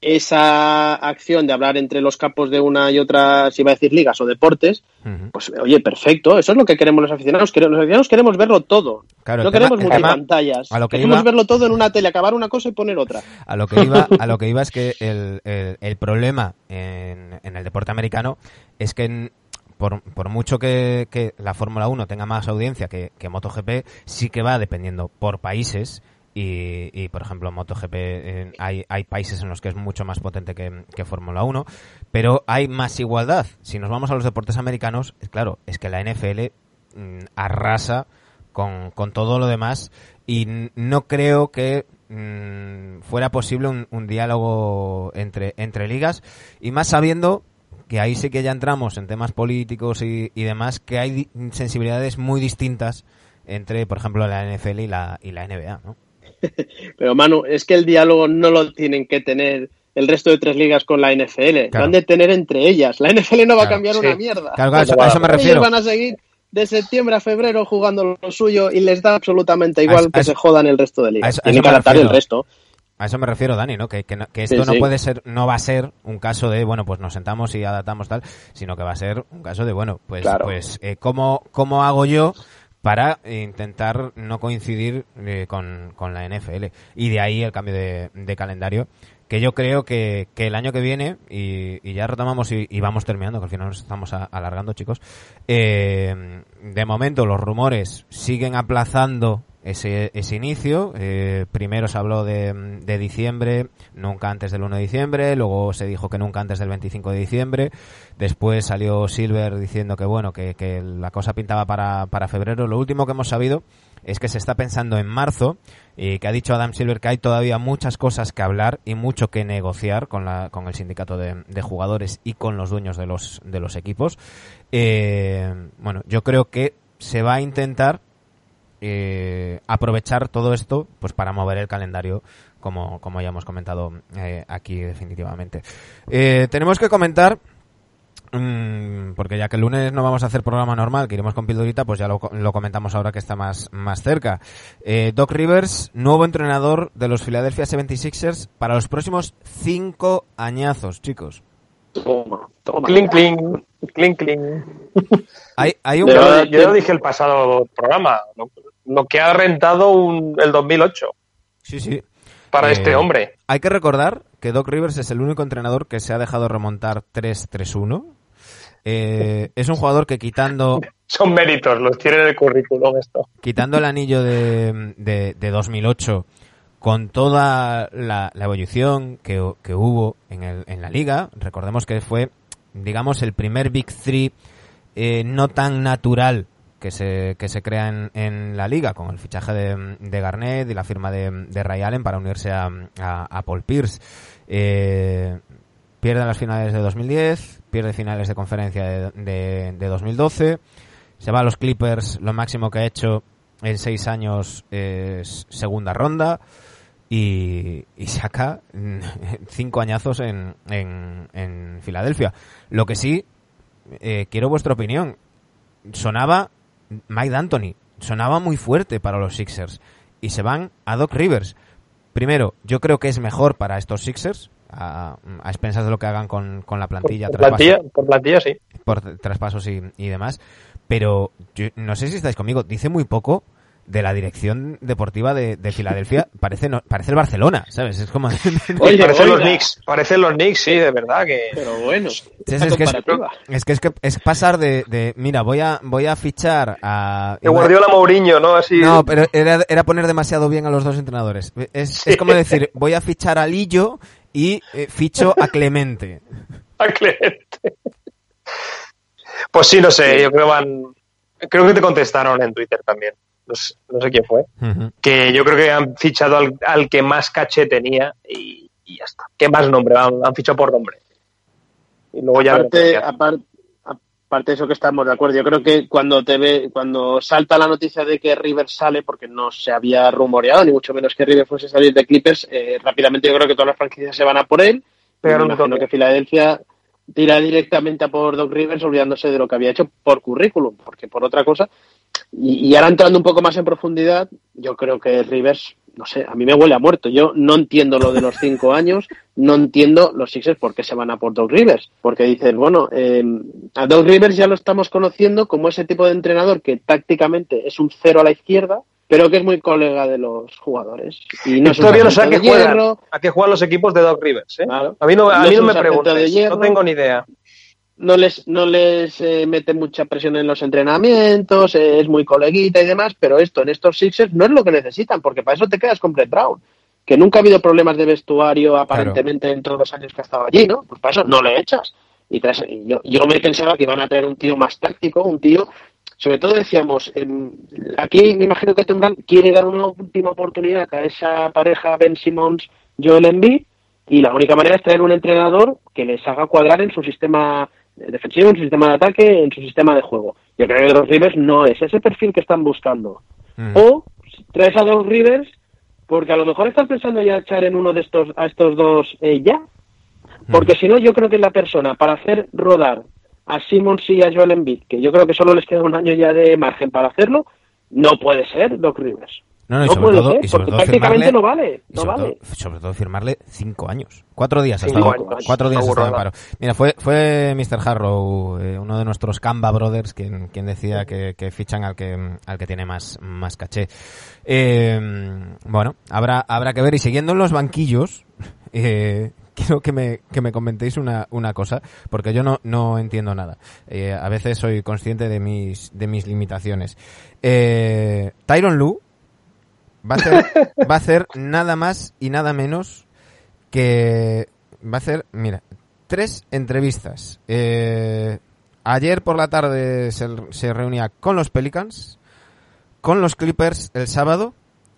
esa acción de hablar entre los capos de una y otra, si iba a decir ligas o deportes, pues oye, perfecto, eso es lo que queremos los aficionados. Los aficionados queremos verlo todo. Claro, no tema- queremos multipantallas. a lo que queremos iba- verlo todo en una tele, acabar una cosa y poner otra. A lo que iba, a lo que iba es que el, el- el problema en, en el deporte americano es que en- por, por mucho que, que la Fórmula 1 tenga más audiencia que, que MotoGP, sí que va dependiendo por países. Y, y, por ejemplo, MotoGP eh, hay, hay países en los que es mucho más potente que, que Fórmula 1, pero hay más igualdad. Si nos vamos a los deportes americanos, claro, es que la NFL mm, arrasa con, con todo lo demás y no creo que mm, fuera posible un, un diálogo entre, entre ligas y más sabiendo que ahí sí que ya entramos en temas políticos y, y demás, que hay sensibilidades muy distintas entre, por ejemplo, la NFL y la, y la NBA, ¿no? Pero Manu, es que el diálogo no lo tienen que tener el resto de tres ligas con la NFL. Claro. Lo han de tener entre ellas. La NFL no va a Claro, cambiar sí. una mierda. Claro, claro, a eso- a eso me refiero. Ellos van a seguir de septiembre a febrero jugando lo suyo y les da absolutamente A igual eso- que a eso- se jodan el resto de a ligas. a Tienen que adaptar el resto. A eso me refiero, Dani, ¿no? Que, que, no- que esto Sí, no sí. puede ser, no va a ser un caso de, bueno, pues nos sentamos y adaptamos tal, sino que va a ser un caso de, bueno, pues, Claro. pues, eh, ¿cómo, ¿cómo hago yo para intentar no coincidir eh, con, con la NFL? Y de ahí el cambio de, de calendario, que yo creo que, que el año que viene, y, y ya retomamos y, vamos terminando, que al final nos estamos alargando, chicos, eh, de momento los rumores siguen aplazando ese, ese inicio. Eh, primero se habló de, de, diciembre, nunca antes del 1 de diciembre, luego se dijo que nunca antes del 25 de diciembre, después salió Silver diciendo que bueno, que, que la cosa pintaba para, para febrero. Lo último que hemos sabido es que se está pensando en marzo y que ha dicho Adam Silver que hay todavía muchas cosas que hablar y mucho que negociar con, la, con el sindicato de, de jugadores y con los dueños de los, de los equipos. Eh, bueno, yo creo que se va a intentar eh, aprovechar todo esto pues para mover el calendario como, como ya hemos comentado eh, aquí definitivamente. Eh, tenemos que comentar mm, porque ya que el lunes no vamos a hacer programa normal, que iremos con Pildorita, pues ya lo, lo comentamos ahora que está más, más cerca. Eh, Doc Rivers, nuevo entrenador de los Philadelphia 76ers para los próximos cinco añazos, chicos. Toma, toma. Clink, clink, clink, clink. Hay, hay un... Yo, yo lo dije el pasado programa, lo que ha rentado un, el 2008 Sí, sí. para Eh, este hombre. Hay que recordar que Doc Rivers es el único entrenador que se ha dejado remontar 3-3-1. Eh, es un jugador que quitando Son méritos, los tiene en el currículum esto. quitando el anillo de, de, de 2008 con toda la, la evolución que, que hubo en, el, en la liga, recordemos que fue, digamos, el primer Big Three eh, no tan natural que se, que se crea en, en la liga, con el fichaje de, de Garnett y la firma de, de Ray Allen para unirse a, a, a Paul Pierce. Eh, pierde las finales de 2010, pierde finales de conferencia de, de, de 2012, se va a los Clippers, lo máximo que ha hecho en seis años es segunda ronda y, y saca cinco añazos en, en, en Filadelfia. Lo que sí, eh, quiero vuestra opinión. Sonaba Mike D'Antoni, sonaba muy fuerte para los Sixers y se van a Doc Rivers. Primero, yo creo que es mejor para estos Sixers, a, a expensas de lo que hagan con, con la plantilla, Por traspaso- plantilla, por plantilla sí. por traspasos y, y demás. Pero yo no sé si estáis conmigo, dice muy poco de la dirección deportiva de, de Filadelfia. Parece no- parece el Barcelona, ¿sabes? Es como... Oye, parecen los. Knicks, parecen los Knicks, sí, de verdad que Pero bueno, es, es que es, es que es que es pasar de, de mira, voy a voy a fichar a de Guardiola Mourinho, ¿no? Así No, pero era, era poner demasiado bien a los dos entrenadores. Es, es como decir, voy a fichar a Lillo y eh, ficho a Clemente. a Clemente. Pues sí, no sé, yo creo van creo que te contestaron en Twitter también. No sé, no sé quién fue. Que yo creo que han fichado al, al que más caché tenía y, y ya está. ¿Qué más nombre? Han, han fichado por nombre. Y luego ya aparte, hacen. aparte, aparte de eso que estamos de acuerdo, yo creo que cuando te ve, cuando salta la noticia de que Rivers sale, porque no se había rumoreado, ni mucho menos que Rivers fuese a salir de Clippers, eh, rápidamente yo creo que todas las franquicias se van a por él. Imagino toque. que Filadelfia tira directamente a por Doc Rivers olvidándose de lo que había hecho por currículum, porque por otra cosa. Y, y ahora entrando un poco más en profundidad, yo creo que Rivers, no sé, a mí me huele a muerto. Yo no entiendo lo de los cinco años, no entiendo los Sixers por qué se van a por Doc Rivers. Porque dicen, bueno, eh, a Doc Rivers ya lo estamos conociendo como ese tipo de entrenador que tácticamente es un cero a la izquierda, pero que es muy colega de los jugadores. Y no Y es un todavía no sé a sargento qué de juegan, a qué juegan los equipos de Doc Rivers. ¿eh? Claro. A mí no, a No mí me preguntes, no tengo ni idea. No les no les eh, mete mucha presión en los entrenamientos, eh, es muy coleguita y demás, pero esto en estos Sixers no es lo que necesitan, porque para eso te quedas con Brett Brown, que nunca ha habido problemas de vestuario aparentemente en todos los años que ha estado allí, ¿no? Pues para eso no le echas. Y, y yo, yo me pensaba que iban a traer un tío más táctico, un tío, sobre todo decíamos, em, aquí me imagino que tendrán, quiere dar una última oportunidad a esa pareja Ben Simmons, Joel Embiid, y la única manera es traer un entrenador que les haga cuadrar en su sistema defensivo, en su sistema de ataque, en su sistema de juego. Yo creo que los Rivers no es ese perfil que están buscando. Mm. O traes a dos Rivers porque a lo mejor estás pensando ya echar en uno de estos a estos dos eh, ya. Porque si no, yo creo que la persona para hacer rodar a Simmons y a Joel Embiid, que yo creo que solo les queda un año ya de margen para hacerlo, no puede ser Doc Rivers. No, no, y No sobre todo, ser, y sobre todo prácticamente firmarle- no vale, no sobre, vale. todo, sobre todo firmarle cinco años. Cuatro días ha estado, años, cuatro días estado en paro. Mira, fue, fue Mr. Harrow, eh, uno de nuestros Canva Brothers, quien, quien decía que, que fichan al que, al que tiene más, más caché. Eh, bueno, habrá, habrá que ver. Y siguiendo en los banquillos, eh, quiero que me, que me comentéis una, una cosa, porque yo no, no entiendo nada. Eh, a veces soy consciente de mis, de mis limitaciones. Eh, Tyron Lu, va a hacer, va a hacer nada más y nada menos que va a hacer, mira, tres entrevistas. Eh, ayer por la tarde se, se reunía con los Pelicans, con los Clippers el sábado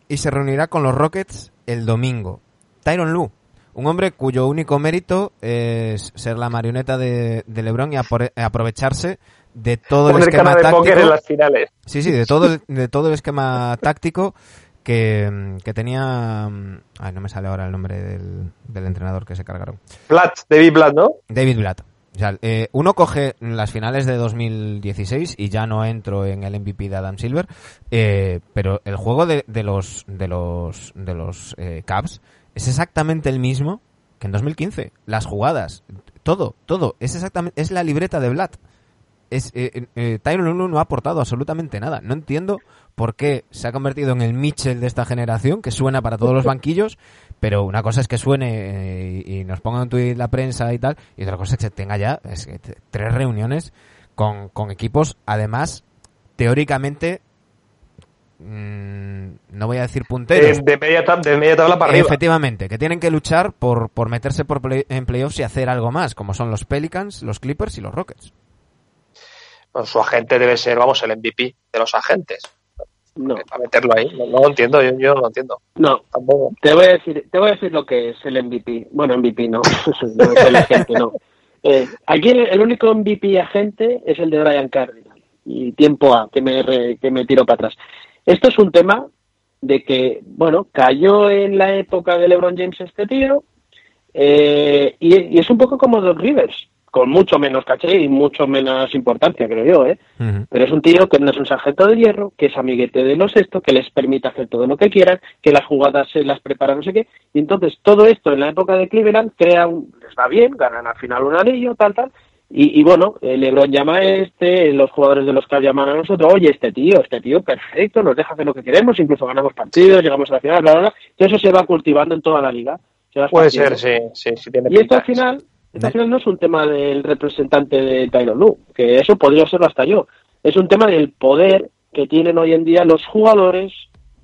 y se reunirá con los Rockets el domingo. Tyron Lue, un hombre cuyo único mérito es ser la marioneta de, de LeBron y aprovecharse de todo el esquema póker en táctico. las finales. Sí, sí, de todo el, de todo el esquema táctico que, mm, que tenía. mm, Ay, no me sale ahora el nombre del, del entrenador que se cargaron. Blatt, David Blatt, ¿no? David Blatt. O sea, eh, uno coge las finales de 2016 y ya no entro en el MVP de Adam Silver, eh, pero el juego de, de los de los de los eh, Cavs es exactamente el mismo que en 2015. Las jugadas, todo, todo es exactamente es la libreta de Blatt. Es eh, eh, Tyronn Lue no ha aportado absolutamente nada. No entiendo por qué se ha convertido en el Mitchell de esta generación que suena para todos los banquillos, pero una cosa es que suene eh, y, y nos ponga en Twitter la prensa y tal, y otra cosa es que tenga ya es que t- tres reuniones con, con equipos, además, teóricamente, mm, no voy a decir punteros, De, de media, tab- de media tabla para arriba. Efectivamente, que tienen que luchar por, por meterse por play- en playoffs y hacer algo más, como son los Pelicans, los Clippers y los Rockets. Bueno, su agente debe ser, vamos, el MVP de los agentes. No, Para meterlo ahí. No, no lo entiendo, yo, yo no lo entiendo. no. Tampoco. Te voy a decir, te voy a decir lo que es el MVP. Bueno, MVP no, no es el agente, no. Eh, aquí el, único MVP agente es el de Brian Cardinal. Y tiempo A, que me, re- que me tiro para atrás. Esto es un tema de que, bueno, cayó en la época de LeBron James este tío, eh, y, y es un poco como Doc Rivers, con mucho menos caché y mucho menos importancia, creo yo, ¿eh? Pero es un tío que no es un sargento de hierro, que es amiguete de los esto, que les permite hacer todo lo que quieran, que las jugadas se las prepara no sé qué. Y entonces todo esto en la época de Cleveland crea un, les va bien, ganan al final un anillo, tal, tal. Y, y bueno, eh, LeBron llama a este, los jugadores de los Cavs llaman a nosotros, oye, este tío, este tío perfecto, nos deja hacer lo que queremos, incluso ganamos partidos, llegamos a la final, bla, bla, bla. Y eso se va cultivando en toda la liga. Se va Puede ser, sí, sí, sí tiene Y esto pinta. al final, final no es un tema del representante de Tyron Lue, que eso podría serlo hasta yo. Es un tema del poder que tienen hoy en día los jugadores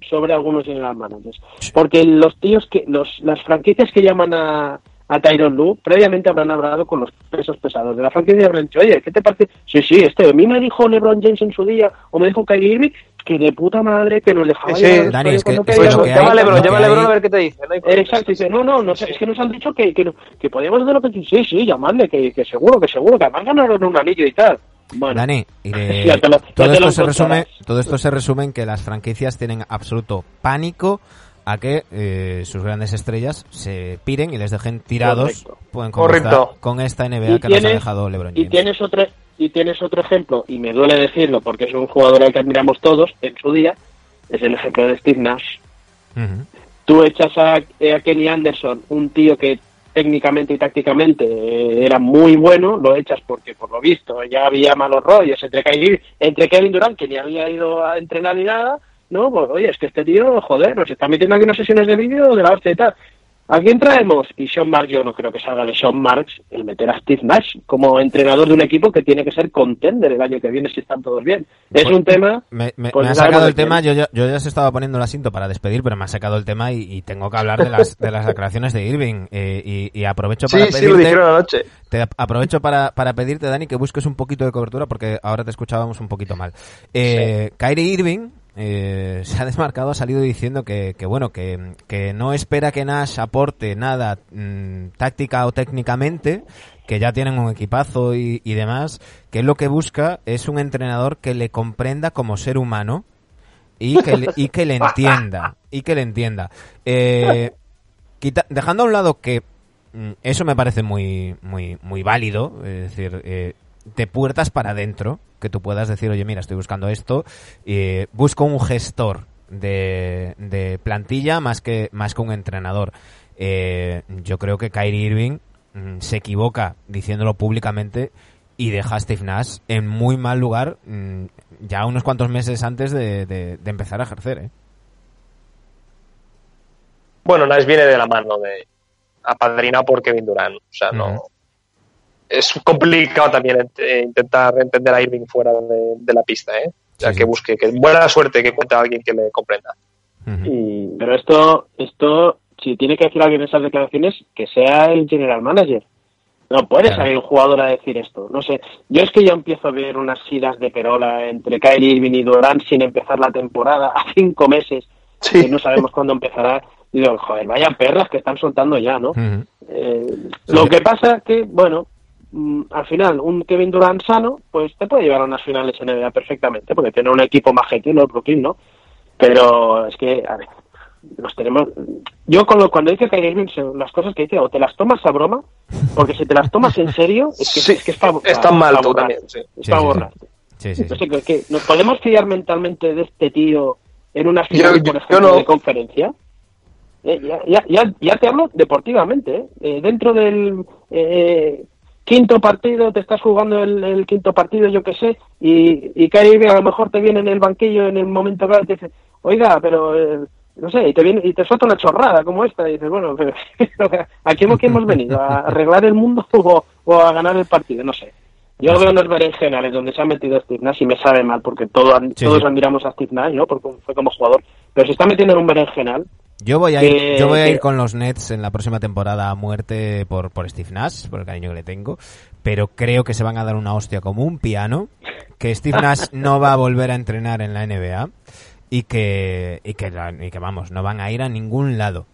sobre algunos general managers. Porque los tíos que, los, las franquicias que llaman a, a Tyron Lue, previamente habrán hablado con los pesos pesados de la franquicia y habrán dicho, oye, ¿qué te parece? Sí, sí, este, a mí me dijo LeBron James en su día, o me dijo Kyrie Irving, que de puta madre que nos dejaba Sí, llevar al Dani, estadio es que- cuando es queríamos". lo que hay, Llama a lo Lebron, que llama a Lebron hay- a ver qué te dice. No hay problema. Exacto, dice, no, no, no sé, es que nos han dicho que, que, no- que podíamos hacer lo que sí, sí, llamadle, que, que seguro, que seguro, que además ganaron un anillo y tal. Bueno, Dani, y de- Ya te lo- ya todo, te lo esto se resume, todo esto se resume en que las franquicias tienen absoluto pánico a que eh, sus grandes estrellas se piren y les dejen tirados Correcto. pueden con, Correcto. esta, con esta NBA Y que nos ha dejado LeBron y James. tienes otro y tienes otro ejemplo, y me duele decirlo porque es un jugador al que admiramos todos en su día, es el ejemplo de Steve Nash. Tú echas a, a Kenny Anderson, un tío que técnicamente y tácticamente eh, era muy bueno, lo echas porque por lo visto ya había malos rollos entre, Kyrie- entre Kevin Durant, que ni había ido a entrenar ni nada, no, pues oye, es que este tío, joder, nos está metiendo aquí unas sesiones de vídeo de la hostia y tal. ¿A quién traemos? Y Sean Marks, yo no creo que salga de Sean Marks el meter a Steve Nash como entrenador de un equipo que tiene que ser contender el año que viene si están todos bien. Es Pues- un tema... Me, me- pues me ha sacado el tema, yo ya, yo ya se estaba poniendo el asiento para despedir, pero me ha sacado el tema y, y tengo que hablar de las, de las declaraciones de Irving. eh, y, y aprovecho para Sí, sí, lo pedirte, dijeron anoche. te aprovecho para, para pedirte, Dani, que busques un poquito de cobertura porque ahora te escuchábamos un poquito mal. Eh, Kyrie Irving eh, se ha desmarcado, ha salido diciendo que, bueno, que, no espera que Nash aporte nada mm, táctica o técnicamente, que ya tienen un equipazo y, demás, que lo que busca es un entrenador que le comprenda como ser humano y que le, entienda y que le entienda. Eh, dejando a un lado que mm, eso me parece muy muy muy válido es decir eh, de puertas para adentro que tú puedas decir oye mira estoy buscando esto eh, busco un gestor de, de plantilla más que más que un entrenador Eh, yo creo que Kyrie Irving mm, se equivoca diciéndolo públicamente y deja a Steve Nash en muy mal lugar mm, ya unos cuantos meses antes de, de- de empezar a ejercer. ¿eh? Bueno, Nash viene de la mano de apadrinado por Kevin Durant. O sea, no. Es complicado también eh, intentar entender a Irving fuera de, de la pista, ¿eh? O sea, Sí, que busque, que buena suerte que cuente a alguien que le comprenda. Y Pero esto, esto, si tiene que decir alguien esas declaraciones, que sea el general manager. No puede salir un jugador a decir esto. No sé. Yo es que ya empiezo a ver unas iras de perola entre Kyrie Irving y Durant sin empezar la temporada a cinco meses, Sí. que no sabemos cuándo empezará. Y digo, joder, vaya perras que están soltando ya, ¿no? Eh, lo que pasa que, bueno, al final, un Kevin Durant sano, pues te puede llevar a unas finales NBA perfectamente, porque tiene un equipo más los Brooklyn, ¿no? Pero es que, a ver, nos tenemos. Yo con lo- cuando dice Kyrie las cosas que dice, o te las tomas a broma, porque si te las tomas en serio, es que Sí, es, que es para estás mal tú también, sí. Es Sí, para sí, sí. borrarte. Sí, sí, No sé, que, que ¿nos podemos fiar mentalmente de este tío en una final, Yo- por ejemplo, no. de conferencia? Eh, ya, ya, ya, ya te hablo deportivamente. ¿eh? Eh, dentro del eh, quinto partido, te estás jugando el, el quinto partido, yo qué sé, y, y Kyrie a lo mejor te viene en el banquillo en el momento claro y te dice, oiga, pero eh, no sé, y te viene y te suelta una chorrada como esta, y dices, bueno, pero, ¿a qué hemos, qué hemos venido? ¿A arreglar el mundo o, o a ganar el partido? No sé. Yo veo unos berenjenales donde se ha metido Steve Nash y me sabe mal porque todo, Sí, todos admiramos a Steve Nash, ¿no? Porque fue como jugador. Pero se está metiendo en un berenjenal. Yo voy a ir, que- yo voy a ir que- con los Nets en la próxima temporada a muerte por, por Steve Nash, por el cariño que le tengo, pero creo que se van a dar una hostia como un piano, que Steve Nash no va a volver a entrenar en la NBA y que, y que, y que vamos, no van a ir a ningún lado,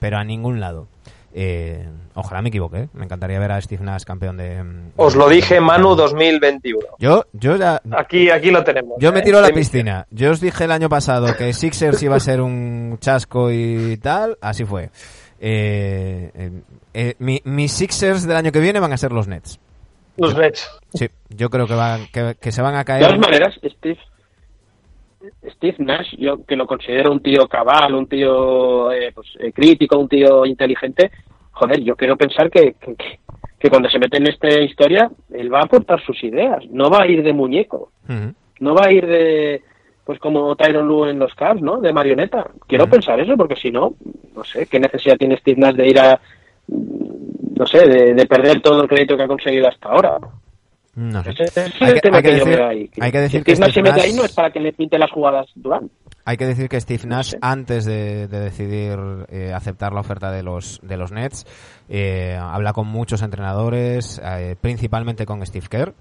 pero a ningún lado. Eh, ojalá me equivoque, ¿eh? me encantaría ver a Steve Nash campeón de... Os lo de- dije Manu 2021. Yo, yo ya, Aquí, aquí lo tenemos. yo me ¿eh? tiro a la piscina. Yo os dije el año pasado que Sixers iba a ser un chasco y tal. Así fue. Eh, eh, mi- mis Sixers del año que viene van a ser los Nets. Los Nets. Sí, yo creo que, van, que, que se van a De caer. todas maneras, Steve, Steve Nash, yo que lo considero un tío cabal, un tío eh, pues, eh, crítico, un tío inteligente, joder, yo quiero pensar que, que, que cuando se mete en esta historia, él va a aportar sus ideas, no va a ir de muñeco, no va a ir de, pues como Tyron Lue en los Cavs, ¿no? De marioneta. Quiero pensar eso, porque si no, no sé, ¿qué necesidad tiene Steve Nash de ir a, no sé, de, de perder todo el crédito que ha conseguido hasta ahora? No sé. Ese, es Hay el que- tema que que, yo decir- veo ahí. hay que decir si que Steve Nash se mete ahí no es para que le pinte las jugadas Durant. Hay que decir que Steve Nash, antes de, de decidir eh, aceptar la oferta de los, de los Nets, eh, habla con muchos entrenadores, eh, principalmente con Steve Kerr,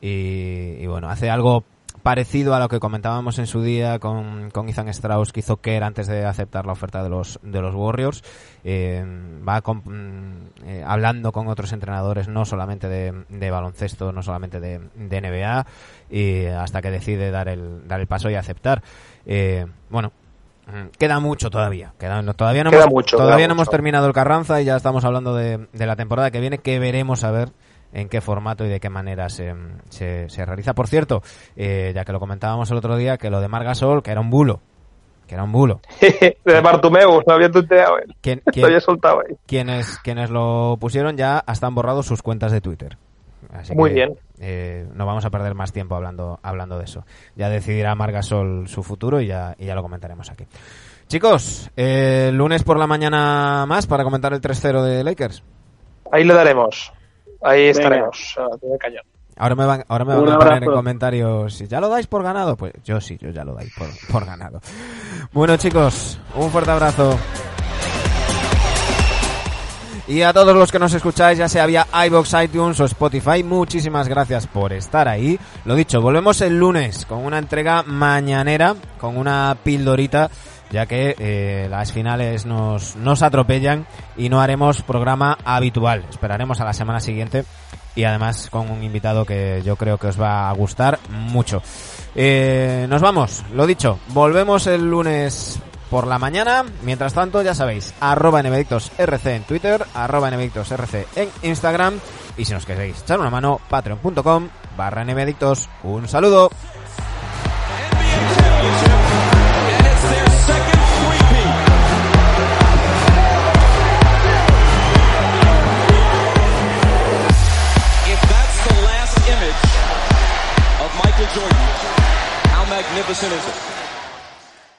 y, y bueno, hace algo parecido a lo que comentábamos en su día con, con Ethan Strauss que hizo Kerr antes de aceptar la oferta de los, de los Warriors. Eh, va con- mm, eh, hablando con otros entrenadores, no solamente de, de baloncesto, no solamente de, de NBA, y hasta que decide dar el, dar el paso y aceptar. Eh, bueno, mm, queda mucho todavía. Queda, no- todavía no, Queda hemos, mucho, todavía no hemos terminado el Carranza y ya estamos hablando de, de la temporada que viene, que veremos a ver en qué formato y de qué manera se, se, se realiza. Por cierto, eh, ya que lo comentábamos el otro día, que lo de Margasol, que era un bulo, que era un bulo. de Bartumeu, me había Lo quien- había soltado ahí. quienes, quienes lo pusieron ya hasta han borrado sus cuentas de Twitter. Así Muy que, bien. eh, no vamos a perder más tiempo hablando, hablando de eso. Ya decidirá Margasol su futuro y ya, y ya lo comentaremos aquí. Chicos, eh, lunes por la mañana más para comentar el 3-0 de Lakers. Ahí le daremos. Ahí Venga. estaremos. a pie de cañón. Ahora me van, ahora me van a poner en comentarios si ya lo dais por ganado. Pues yo sí, yo ya lo dais por, por ganado. Bueno chicos, un fuerte abrazo. Y a todos los que nos escucháis, ya sea vía iBox, iTunes o Spotify, muchísimas gracias por estar ahí. Lo dicho, volvemos el lunes con una entrega mañanera, con una pildorita, ya que eh, las finales nos, nos atropellan y no haremos programa habitual. Esperaremos a la semana siguiente y además con un invitado que yo creo que os va a gustar mucho. Eh, nos vamos, lo dicho, volvemos el lunes por la mañana. Mientras tanto, ya sabéis, arroba rc en Twitter, arroba rc en Instagram. Y si nos queréis echar una mano, patreon.com barra. Un saludo. 100%